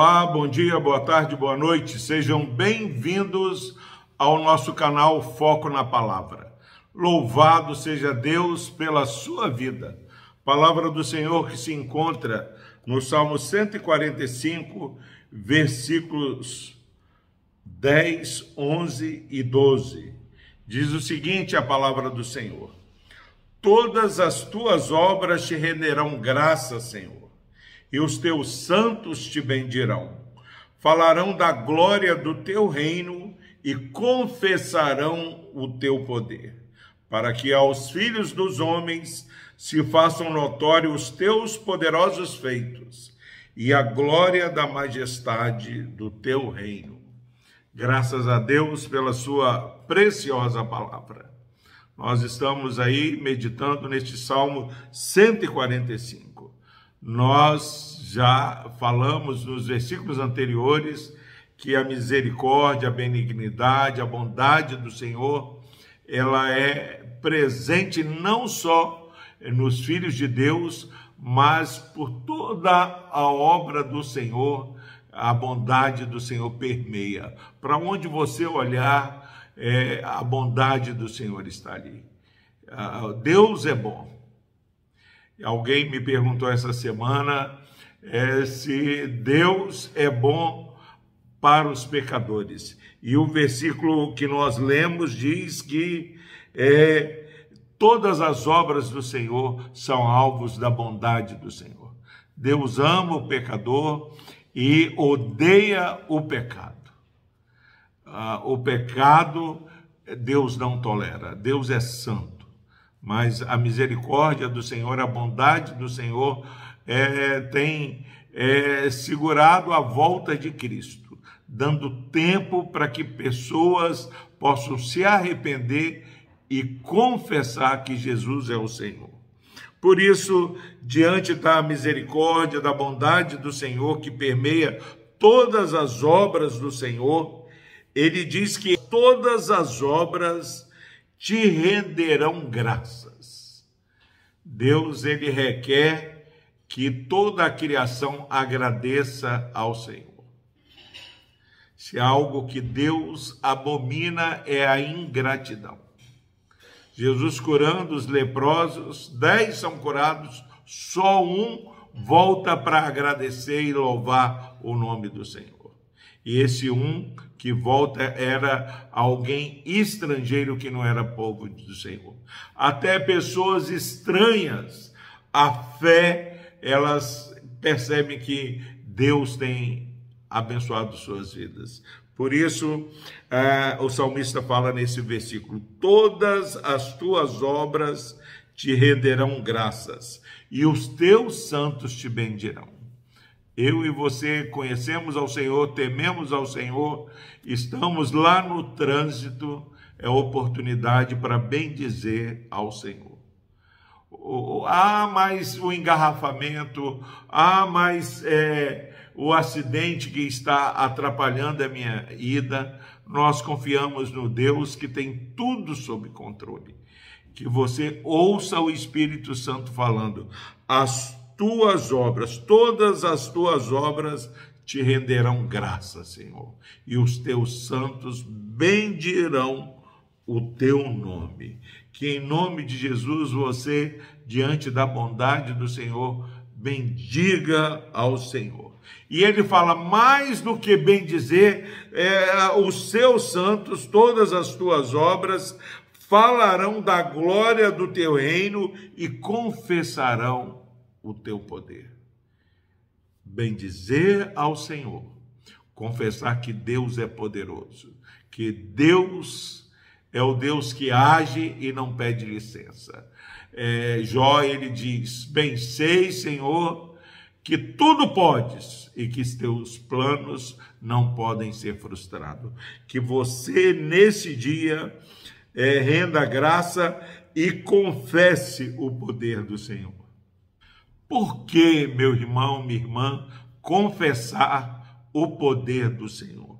Olá, bom dia, boa tarde, boa noite. Sejam bem-vindos ao nosso canal Foco na Palavra. Louvado seja Deus pela sua vida. Palavra do Senhor que se encontra no Salmo 145, versículos 10, 11 e 12. Diz o seguinte: a palavra do Senhor: Todas as tuas obras te renderão graça, Senhor e os teus santos te bendirão. Falarão da glória do teu reino e confessarão o teu poder, para que aos filhos dos homens se façam notórios os teus poderosos feitos e a glória da majestade do teu reino. Graças a Deus pela sua preciosa palavra. Nós estamos aí meditando neste Salmo 145 nós já falamos nos versículos anteriores que a misericórdia, a benignidade, a bondade do Senhor, ela é presente não só nos filhos de Deus, mas por toda a obra do Senhor, a bondade do Senhor permeia. Para onde você olhar, é, a bondade do Senhor está ali. Ah, Deus é bom. Alguém me perguntou essa semana é, se Deus é bom para os pecadores. E o versículo que nós lemos diz que é, todas as obras do Senhor são alvos da bondade do Senhor. Deus ama o pecador e odeia o pecado. Ah, o pecado Deus não tolera, Deus é santo mas a misericórdia do Senhor, a bondade do Senhor é, tem é, segurado a volta de Cristo, dando tempo para que pessoas possam se arrepender e confessar que Jesus é o Senhor. Por isso, diante da misericórdia, da bondade do Senhor que permeia todas as obras do Senhor, ele diz que todas as obras te renderão graças. Deus ele requer que toda a criação agradeça ao Senhor. Se algo que Deus abomina é a ingratidão. Jesus curando os leprosos, dez são curados, só um volta para agradecer e louvar o nome do Senhor. E esse um que volta era alguém estrangeiro que não era povo do Senhor. Até pessoas estranhas, a fé, elas percebem que Deus tem abençoado suas vidas. Por isso, uh, o salmista fala nesse versículo: Todas as tuas obras te renderão graças, e os teus santos te bendirão. Eu e você conhecemos ao Senhor, tememos ao Senhor, estamos lá no trânsito, é oportunidade para bem dizer ao Senhor. Ah, mas o engarrafamento, ah, mas é, o acidente que está atrapalhando a minha ida, nós confiamos no Deus que tem tudo sob controle. Que você ouça o Espírito Santo falando, as tuas obras, todas as tuas obras te renderão graça, Senhor, e os teus santos bendirão o teu nome. Que em nome de Jesus você, diante da bondade do Senhor, bendiga ao Senhor. E ele fala mais do que bem dizer, é, os seus santos, todas as tuas obras, falarão da glória do teu reino e confessarão o teu poder. Bendizer ao Senhor, confessar que Deus é poderoso, que Deus é o Deus que age e não pede licença. É, Jó, ele diz: Bem sei, Senhor, que tudo podes e que teus planos não podem ser frustrados. Que você, nesse dia, é, renda graça e confesse o poder do Senhor. Por que, meu irmão, minha irmã, confessar o poder do Senhor?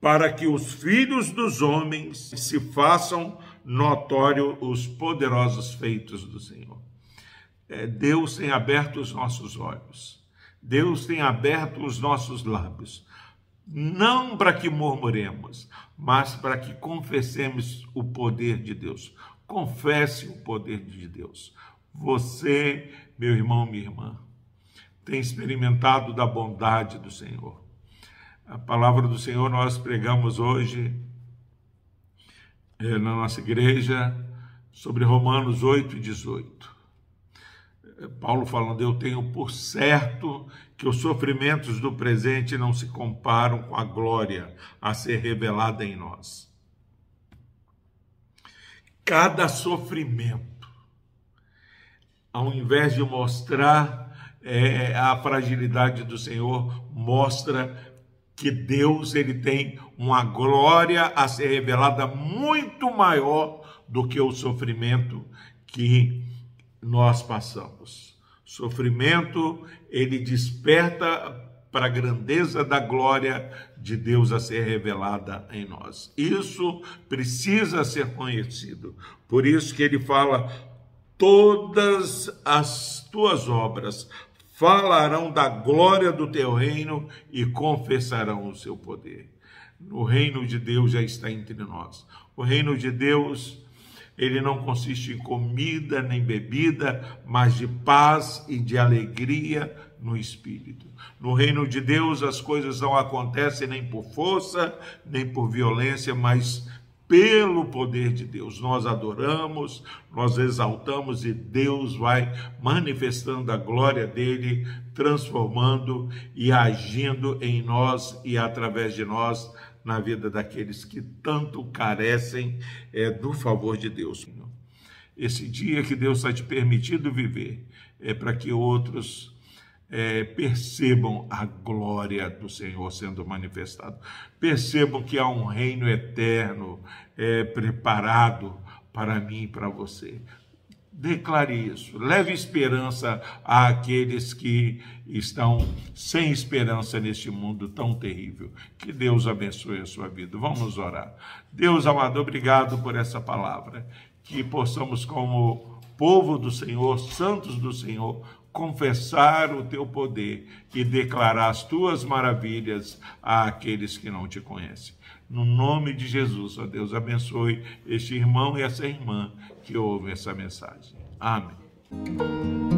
Para que os filhos dos homens se façam notório os poderosos feitos do Senhor. É, Deus tem aberto os nossos olhos. Deus tem aberto os nossos lábios, não para que murmuremos, mas para que confessemos o poder de Deus. Confesse o poder de Deus. Você, meu irmão, minha irmã, tem experimentado da bondade do Senhor. A palavra do Senhor nós pregamos hoje é, na nossa igreja sobre Romanos 8 e 18. Paulo falando, eu tenho por certo que os sofrimentos do presente não se comparam com a glória a ser revelada em nós. Cada sofrimento, ao invés de mostrar é, a fragilidade do Senhor, mostra que Deus ele tem uma glória a ser revelada muito maior do que o sofrimento que nós passamos. Sofrimento, ele desperta para a grandeza da glória de Deus a ser revelada em nós. Isso precisa ser conhecido. Por isso que ele fala: todas as tuas obras falarão da glória do teu reino e confessarão o seu poder. O reino de Deus já está entre nós. O reino de Deus ele não consiste em comida nem bebida, mas de paz e de alegria no espírito. No reino de Deus as coisas não acontecem nem por força, nem por violência, mas pelo poder de Deus. Nós adoramos, nós exaltamos e Deus vai manifestando a glória dele, transformando e agindo em nós e através de nós na vida daqueles que tanto carecem é, do favor de Deus. Esse dia que Deus está te permitindo viver é para que outros é, percebam a glória do Senhor sendo manifestado, percebam que há um reino eterno é, preparado para mim e para você. Declare isso. Leve esperança àqueles que estão sem esperança neste mundo tão terrível. Que Deus abençoe a sua vida. Vamos orar. Deus amado, obrigado por essa palavra. Que possamos, como povo do Senhor, santos do Senhor, confessar o teu poder e declarar as tuas maravilhas àqueles que não te conhecem. No nome de Jesus, ó Deus, abençoe este irmão e essa irmã que ouve essa mensagem. Amém.